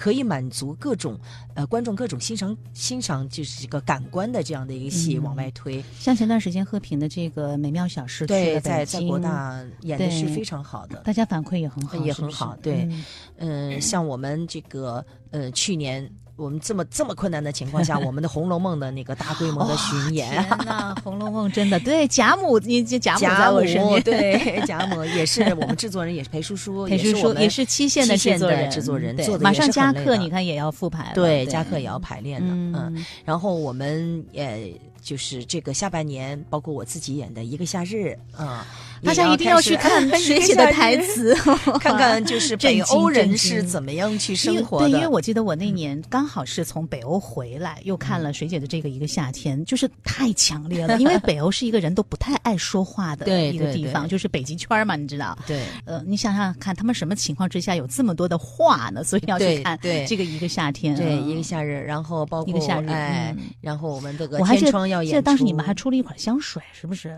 可以满足各种呃观众各种欣赏欣赏就是这个感官的这样的一个戏嗯。往外推，像前段时间贺平的这个美妙小事对，在在国大演的是非常好的，大家反馈也很好，也很好，对，嗯。嗯、像我们这个呃去年。我们这么这么困难的情况下，我们的《红楼梦》的那个大规模的巡演，天呐，《红楼梦》真的对贾母，你这贾母贾在我身边，对 贾母也是我们制作人，也是裴叔叔，裴叔叔也是我们也是七线的制作人，制作人对做的马上加课，你看也要复排了，对，对。加课也要排练的，嗯。嗯，然后我们也就是这个下半年，包括我自己演的一个夏日啊，大家一定要去看 谁写的台词，看看就是北欧人是怎么样去生活的。因为我记得我那年刚好是从北欧回来，又看了水姐的这个一个夏天，就是太强烈了。因为北欧是一个人都不太爱说话的对对一个地方，就是北极圈嘛，你知道？对，呃，你想想看，他们什么情况之下有这么多的话呢？所以要去看对对这个一个夏天，对，嗯一个夏日，然后包括一个夏日哎嗯，然后我们这个天窗要演记得当时你们还出了一款香水，是不是？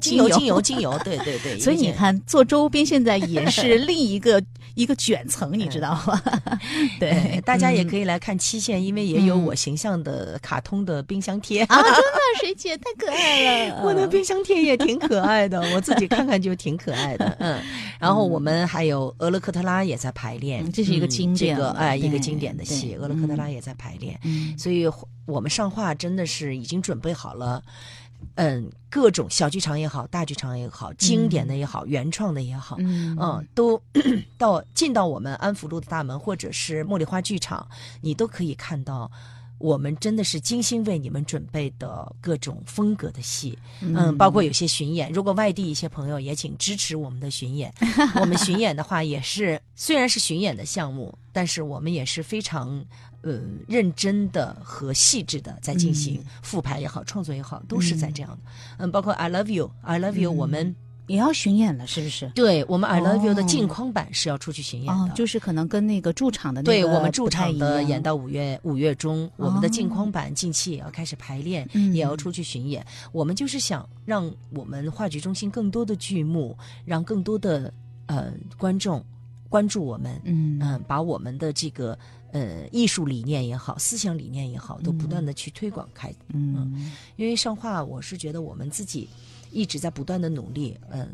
精油，精油，精油，对对对对。所以你看，做周边现在也是 另一个一个卷层，你知道吗？对哎，大家也可以以来看期限，因为也有嗯我形象的卡通的冰箱贴啊，真的，水姐太可爱了，我的冰箱贴也挺可爱的，我自己看看就挺可爱的。嗯，然后我们还有俄勒克特拉也在排练，嗯这是一个嗯经这个哎，一个经典的戏，俄勒克特拉也在排练。嗯所以我们上画真的是已经准备好了。嗯，各种小剧场也好，大剧场也好，经典的也好，原创的也好，嗯嗯，都 到进到我们安福路的大门，或者是茉莉花剧场，你都可以看到。我们真的是精心为你们准备的各种风格的戏，嗯，包括有些巡演。如果外地一些朋友也请支持我们的巡演。我们巡演的话，也是虽然是巡演的项目，但是我们也是非常呃认真的和细致的在进行复排也好，创作也好，都是在这样的。嗯，包括 I Love You，I Love You，、我们也要巡演了，是不是？对我们 I Love You 的哦镜框版是要出去巡演的。哦，就是可能跟那个驻场的那个对我们驻场的演到五月五月中，我们的哦镜框版近期也要开始排练，嗯也要出去巡演。我们就是想让我们话剧中心更多的剧目，让更多的呃观众关注我们，嗯嗯、把我们的这个呃艺术理念也好，思想理念也好，都不断的去推广开。嗯因为上画，我是觉得我们自己一直在不断的努力，嗯，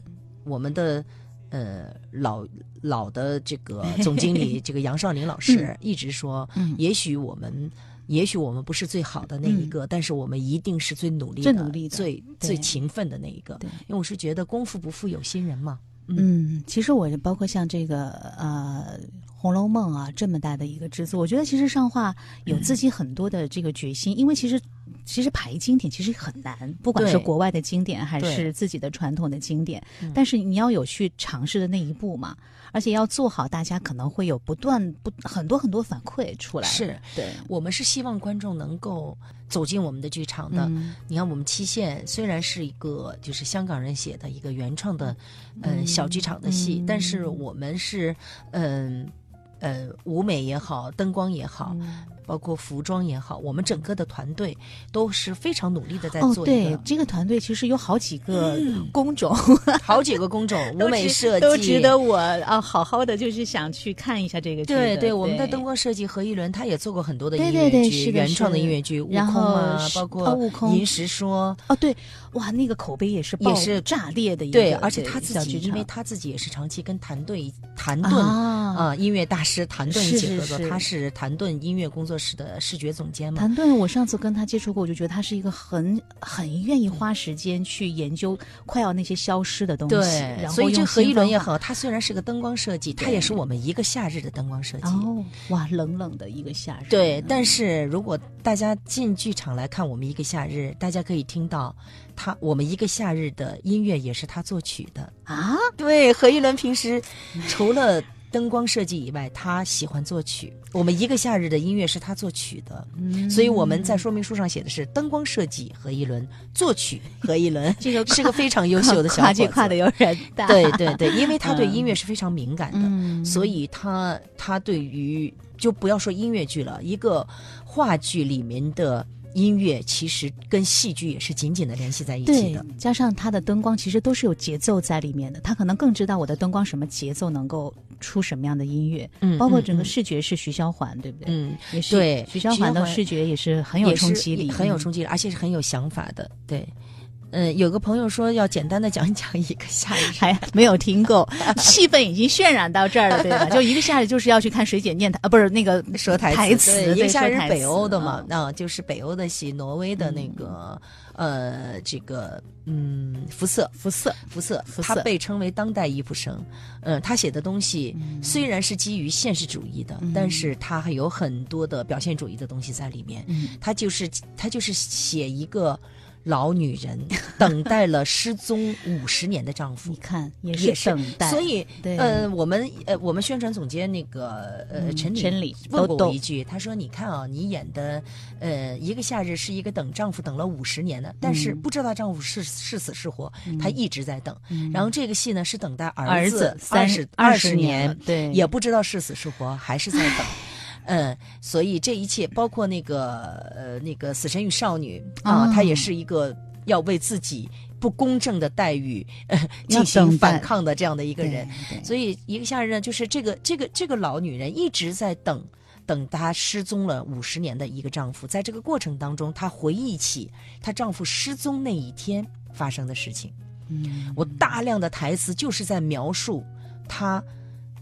我们的呃老老的这个 总经理这个杨少林老师一直说，嗯也许我们。也许我们不是最好的那一个，但是我们一定是最努力的、最努力的最最勤奋的那一个。因为我是觉得功夫不负有心人嘛。嗯，其实我包括像这个呃《红楼梦》啊这么大的一个制作，我觉得其实上画有自己很多的这个决心，因为其实其实排经典其实很难，不管是国外的经典还是自己的传统的经典，嗯但是你要有去尝试的那一步嘛，而且要做好，大家可能会有不断不很多很多反馈出来。是对，我们是希望观众能够走进我们的剧场的。嗯你看，我们期限虽然是一个就是香港人写的一个原创的，嗯、嗯小剧场的戏，嗯但是我们是，嗯、呃，呃舞美也好，灯光也好，包括服装也好，我们整个的团队都是非常努力的在哦，做对，这个团队其实有好几个工种，好几个工种，舞美设计。都值得我啊好好的就是想去看一下这个剧。对对，我们的灯光设计何一伦他也做过很多的音乐剧，对对是原创的音乐剧，悟空啊，包括哦悟空。银石说。哦，对，哇，那个口碑也是爆也是炸裂的一个，对，而且他自己，因为他自己也是长期跟谭盾、谭盾啊。啊音乐大师谭盾一起合作，是。是是他是谭盾音乐工作室的视觉总监嘛。谭盾，我上次跟他接触过，我就觉得他是一个很很愿意花时间去研究快要那些消失的东西。对，然后所以这何一伦也好，他虽然是个灯光设计，他也是我们一个夏日的灯光设计。哦，哇，冷冷的一个夏日。对，但是如果大家进剧场来看我们一个夏日，大家可以听到他我们一个夏日的音乐也是他作曲的啊。对，何一伦平时除了灯光设计以外，他喜欢作曲。我们一个夏日的音乐是他作曲的，嗯所以我们在说明书上写的是灯光设计何一伦，作曲何一伦，这个是个非常优秀的小伙跨子。界跨的有点大。对对对，因为他对嗯音乐是非常敏感的，嗯所以他他对于就不要说音乐剧了，一个话剧里面的音乐其实跟戏剧也是紧紧的联系在一起的。，加上他的灯光其实都是有节奏在里面的，他可能更知道我的灯光什么节奏能够出什么样的音乐，嗯包括整个视觉是徐小环，对不对？嗯，也是对，徐小环的视觉也是很有冲击力，嗯很有冲击力，而且是很有想法的。对，嗯，有个朋友说要简单的讲一讲一个夏日，还没有听够，气氛已经渲染到这儿了，对吧？就一个夏日就是要去看水姐念台，啊，不是那个说台台词，一个夏日北欧的嘛嗯，啊，就是北欧的戏，挪威的那个、呃，这个嗯，肤色，肤色，肤色，他被称为当代伊普生。嗯，他写的东西嗯虽然是基于现实主义的，但是他还有很多的表现主义的东西在里面。嗯他就是他就是写一个。老女人等待了失踪五十年的丈夫，你看也也是。等待，所以对。呃，我们呃，我们宣传总监那个呃嗯陈陈理问过我一句，他说：“你看啊，你演的呃一个夏日是一个等丈夫等了五十年的，但是嗯不知道丈夫是是死是活，嗯。她一直在等。嗯。然后这个戏呢是等待儿子子三二十二十年对。也不知道是死是活，还是在等。”嗯，所以这一切包括那个呃那个《死神与少女》啊，哦它也是一个要为自己不公正的待遇、呃、进行反抗的这样的一个人。所以一个夏日呢，就是这个这个这个老女人一直在等。等她失踪了五十年的一个丈夫，在这个过程当中，她回忆起她丈夫失踪那一天发生的事情。嗯，我大量的台词就是在描述她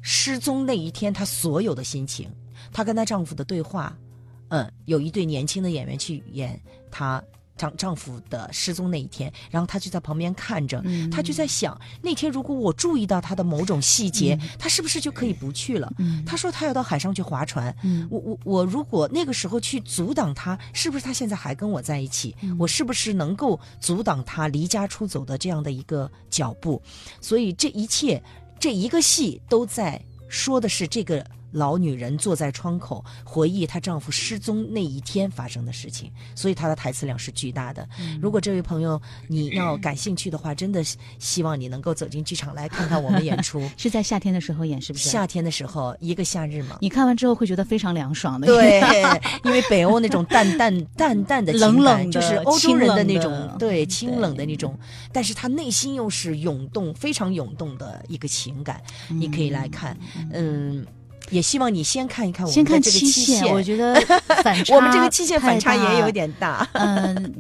失踪那一天她所有的心情，她跟她丈夫的对话。嗯，有一对年轻的演员去演她丈丈夫的失踪那一天，然后她就在旁边看着，嗯她就在想，那天如果我注意到她的某种细节，她是不是就可以不去了？嗯她说她要到海上去划船，嗯我我我如果那个时候去阻挡她，是不是她现在还跟我在一起？嗯我是不是能够阻挡她离家出走的这样的一个脚步？所以这一切，这一个戏都在说的是这个。老女人坐在窗口回忆她丈夫失踪那一天发生的事情，所以她的台词量是巨大的。嗯如果这位朋友你要感兴趣的话，真的希望你能够走进剧场来看看我们演出。是在夏天的时候演，是不是？夏天的时候，一个夏日嘛。你看完之后会觉得非常凉爽的。对，因为北欧那种淡淡 淡淡的冷冷的就是欧洲人的那种的对清冷的那种，但是他内心又是涌动非常涌动的一个情感，你可以来看，嗯。也希望你先看一看我们的这个期限，我觉得 反差我们这个期限反差也有点大。嗯，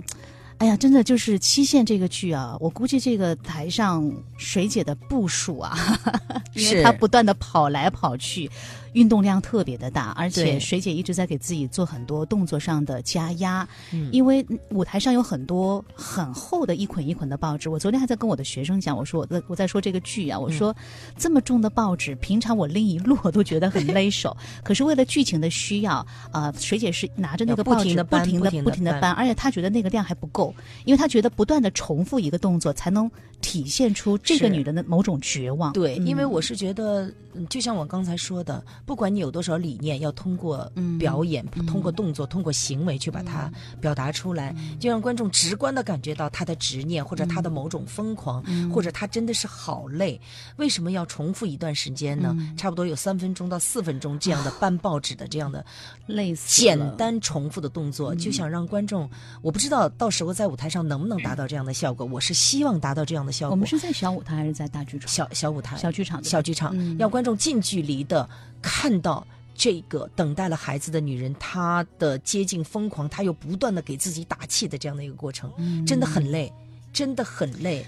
哎呀，真的就是期限这个剧啊，我估计这个台上水姐的步数啊，因为是她不断的跑来跑去。运动量特别的大，而且水姐一直在给自己做很多动作上的加压，嗯。因为舞台上有很多很厚的一捆一捆的报纸。我昨天还在跟我的学生讲，我说我在我在说这个剧啊，我说、这么重的报纸，平常我拎一摞我都觉得很勒手，可是为了剧情的需要，呃，水姐是拿着那个不报纸不停的不停地搬不停的搬，而且她觉得那个量还不够，因为她觉得不断的重复一个动作才能体现出这个女人的某种绝望。对，因为嗯我是觉得，嗯就像我刚才说的，不管你有多少理念，要通过表演、通过动作、通过行为去把它表达出来，就让观众直观的感觉到她的执念，或者她的某种疯狂，或者她真的是好累。为什么要重复一段时间呢？差不多有三分钟到四分钟这样的搬报纸的这样的 类似简单重复的动作，就想让观众，我不知道到时候在舞台上能不能达到这样的效果。我是希望达到这样的效果。我们是在小舞台还是在大剧场？小小舞台，小剧场，小剧场，要观众近距离的看到这个等待了孩子的女人，她的接近疯狂，她又不断的给自己打气的这样的一个过程，真的很累，真的很累。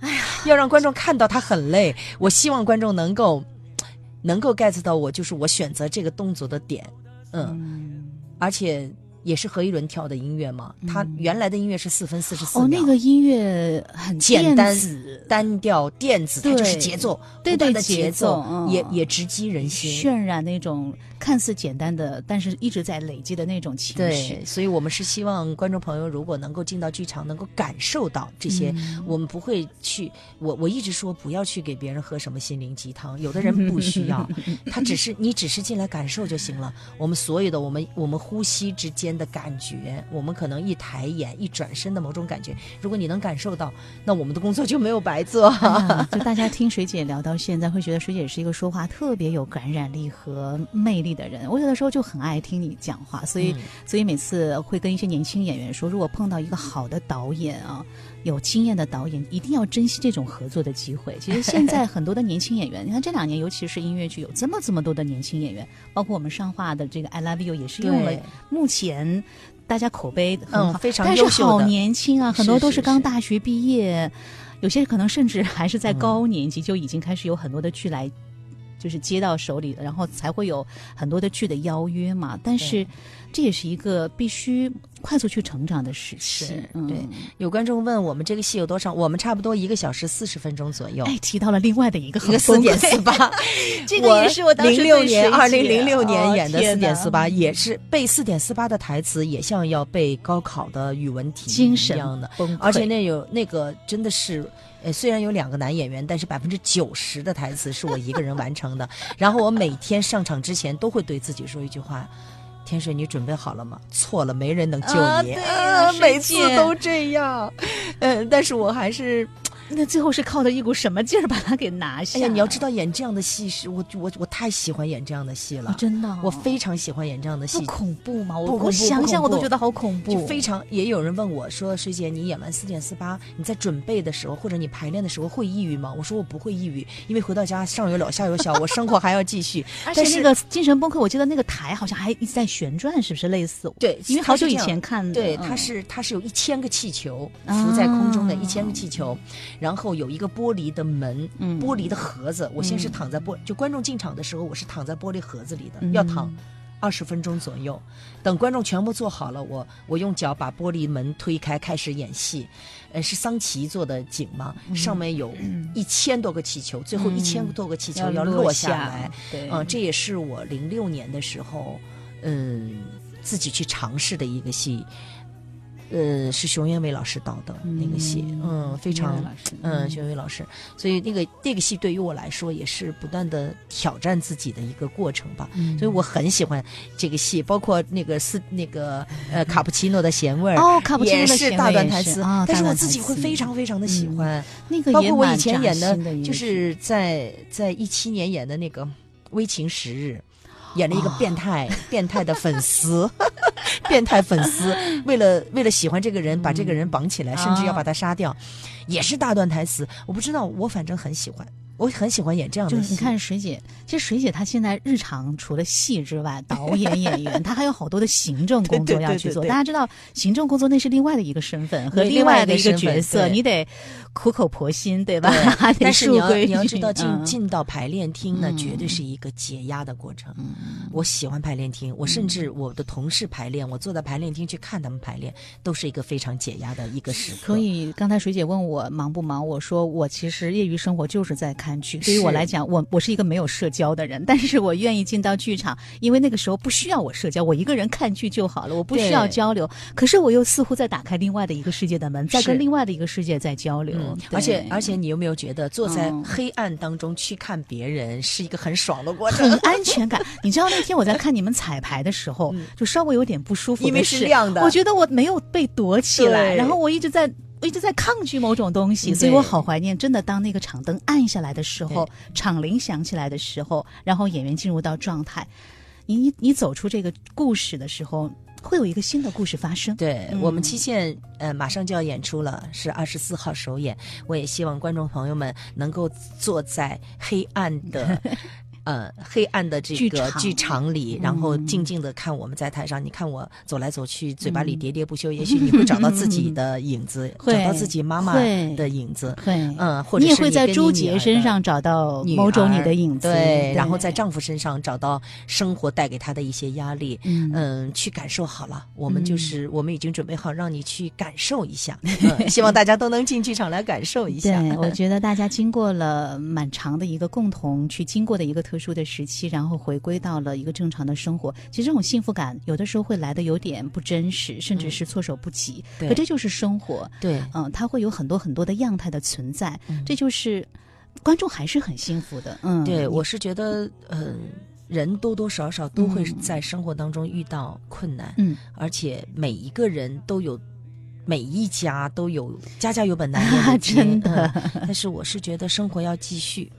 哎呀，要让观众看到她很累，我希望观众能够能够 get 到我，就是我选择这个动作的点，嗯，而且。也是何一伦跳的音乐嘛？他原来的音乐是四分四十四秒。哦，那个音乐很简单、单调、电子，它就是节奏，对对的节奏，也也直击人心，渲染那种看似简单的，但是一直在累积的那种情绪。对，所以我们是希望观众朋友如果能够进到剧场，能够感受到这些。我们不会去，我我一直说不要去给别人喝什么心灵鸡汤，有的人不需要，他只是你只是进来感受就行了。我们所有的我们我们呼吸之间。的感觉，我们可能一抬眼、一转身的某种感觉，如果你能感受到，那我们的工作就没有白做。就大家听水姐聊到现在，会觉得水姐是一个说话特别有感染力和魅力的人。我有的时候就很爱听你讲话，所以所以每次会跟一些年轻演员说，如果碰到一个好的导演啊。有经验的导演一定要珍惜这种合作的机会。其实现在很多的年轻演员，你看这两年，尤其是音乐剧，有这么这么多的年轻演员，包括我们上话的这个《I Love You》也是用了目前大家口碑很好、非常但是好年轻啊，很多都是刚大学毕业，有些可能甚至还是在高年级就已经开始有很多的剧来，就是接到手里了，然后才会有很多的剧的邀约嘛。但是。这也是一个必须快速去成长的时期。对，有观众问我们这个戏有多长？我们差不多一个小时四十分钟左右。哎，提到了另外的一个，一个四点四八，这个也是我零六年二零零六年演的四点四八，也是背四点四八的台词，也像要背高考的语文题精神一样的。而且那有那个真的是，呃，虽然有两个男演员，但是百分之九十的台词是我一个人完成的。然后我每天上场之前都会对自己说一句话。天水，你准备好了吗？错了，没人能救你。啊，每次都这样。嗯，但是我还是。那最后是靠着一股什么劲儿把他给拿下？哎呀，你要知道演这样的戏是我我我太喜欢演这样的戏了，真的，我非常喜欢演这样的戏。不恐怖吗？我我想想我都觉得好恐怖。就非常也有人问我说：“水姐，你演完四点四八，你在准备的时候或者你排练的时候会抑郁吗？”我说：“我不会抑郁，因为回到家上有老下有小，我生活还要继续。但是那个精神崩溃，我记得那个台好像还一直在旋转，是不是类似？对，因为好久以前看的。对，它是它是有一千个气球浮在空中的一千个气球，然后有一个。玻璃的门，玻璃的盒子。我先是躺在玻，就观众进场的时候，我是躺在玻璃盒子里的，要躺二十分钟左右。等观众全部坐好了，我我用脚把玻璃门推开，开始演戏。呃，是桑奇做的景嘛，上面有一千多个气球，最后一千多个气球要落下来。嗯，这也是我零六年的时候，嗯，自己去尝试的一个戏。呃，是熊元伟老师导的那个戏，嗯，非常，嗯，熊元伟老师，所以那个那个戏对于我来说也是不断的挑战自己的一个过程吧，所以我很喜欢这个戏，包括那个斯那个呃卡布奇诺的咸味儿，哦，卡布奇诺的咸味也是大段台词，但是我自己会非常非常的喜欢那个，包括我以前演的，就是在在一七年演的那个《微情十日》。演了一个变态、变态的粉丝，变态粉丝为了为了喜欢这个人，把这个人绑起来，甚至要把他杀掉，也是大段台词。我不知道，我反正很喜欢。我很喜欢演这样的戏。你看水姐，其实水姐她现在日常除了戏之外，导演、演员，她还有好多的行政工作要去做。大家知道，行政工作那是另外的一个身份和另外的一个角色，你得苦口婆心，对吧？但是你要你要知道，进进到排练厅呢，绝对是一个解压的过程。我喜欢排练厅，我甚至我的同事排练，我坐在排练厅去看他们排练，都是一个非常解压的一个时刻。所以刚才水姐问我忙不忙，我说我其实业余生活就是在看。看剧。对于我来讲，我我是一个没有社交的人，但是我愿意进到剧场，因为那个时候不需要我社交，我一个人看剧就好了，我不需要交流。可是我又似乎在打开另外的一个世界的门，在跟另外的一个世界在交流。而且而且，你有没有觉得坐在黑暗当中去看别人是一个很爽的过程，很 安全感？你知道那天我在看你们彩排的时候，就稍微有点不舒服，因为是亮的，我觉得我没有被躲起来，然后我一直在。我一直在抗拒某种东西，所以我好怀念。真的，当那个场灯暗下来的时候，场铃响起来的时候，然后演员进入到状态，你你走出这个故事的时候，会有一个新的故事发生。对我们期限呃马上就要演出了，是二十四号首演。我也希望观众朋友们能够坐在黑暗的。呃，黑暗的这个剧场里，然后静静的看我们在台上。你看我走来走去，嘴巴里喋喋不休，也许你会找到自己的影子，找到自己妈妈的影子。会，嗯，或者你也会在朱杰身上找到某种你的影子。对，然后在丈夫身上找到生活带给他的一些压力。嗯，去感受好了，我们就是我们已经准备好让你去感受一下。希望大家都能进剧场来感受一下。对，我觉得大家经过了蛮长的一个共同去经过的一个。特殊的时期，然后回归到了一个正常的生活。其实这种幸福感有的时候会来的有点不真实，甚至是措手不及。可这就是生活。对，嗯，它会有很多很多的样态的存在。这就是观众还是很幸福的。嗯，对，我是觉得，嗯，人多多少少都会在生活当中遇到困难。嗯，而且每一个人都有，每一家都有，家家有本难 念的经。真的，但是我是觉得生活要继续。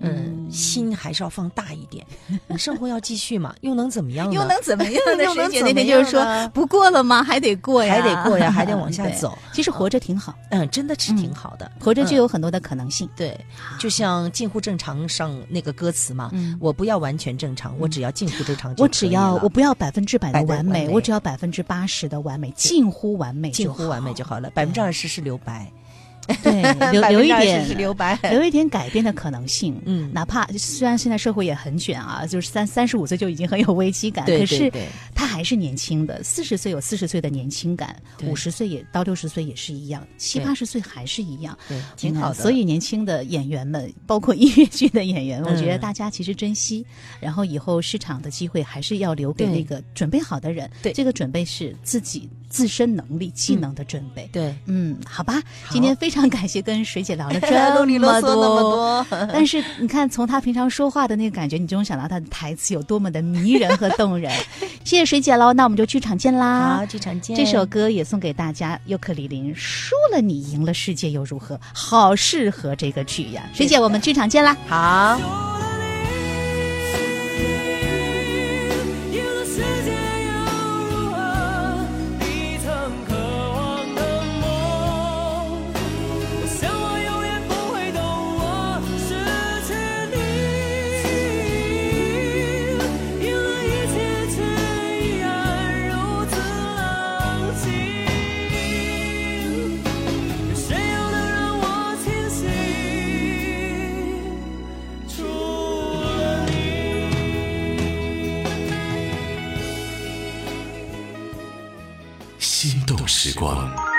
嗯，心还是要放大一点，生活要继续嘛，又能怎么样呢？又能怎么样呢？又能那天就是说不过了吗？还得过呀，还得过呀，还得往下走。其实活着挺好，嗯，真的是挺好的，活着就有很多的可能性。对，就像近乎正常上那个歌词嘛，我不要完全正常，我只要近乎正常。我只要我不要百分之百的完美，我只要百分之八十的完美，近乎完美，近乎完美就好了。百分之二十是留白。对，留留一点留白，留一点改变的可能性。嗯，哪怕虽然现在社会也很卷啊，就是三三十五岁就已经很有危机感，可是他还是年轻的。四十岁有四十岁的年轻感，五十岁也到六十岁也是一样，七八十岁还是一样，对，挺好的。所以年轻的演员们，包括音乐剧的演员，我觉得大家其实珍惜，然后以后市场的机会还是要留给那个准备好的人。对，这个准备是自己自身能力、技能的准备。对，嗯，好吧，今天非常。非常感谢跟水姐聊了 这么多，但是你看从她平常说话的那个感觉，你就能想到她的台词有多么的迷人和动人。谢谢水姐喽，那我们就剧场见啦！好，剧场见。这首歌也送给大家，尤克里林输了你赢了世界又如何？好适合这个剧呀！水姐，我们剧场见啦！好。时光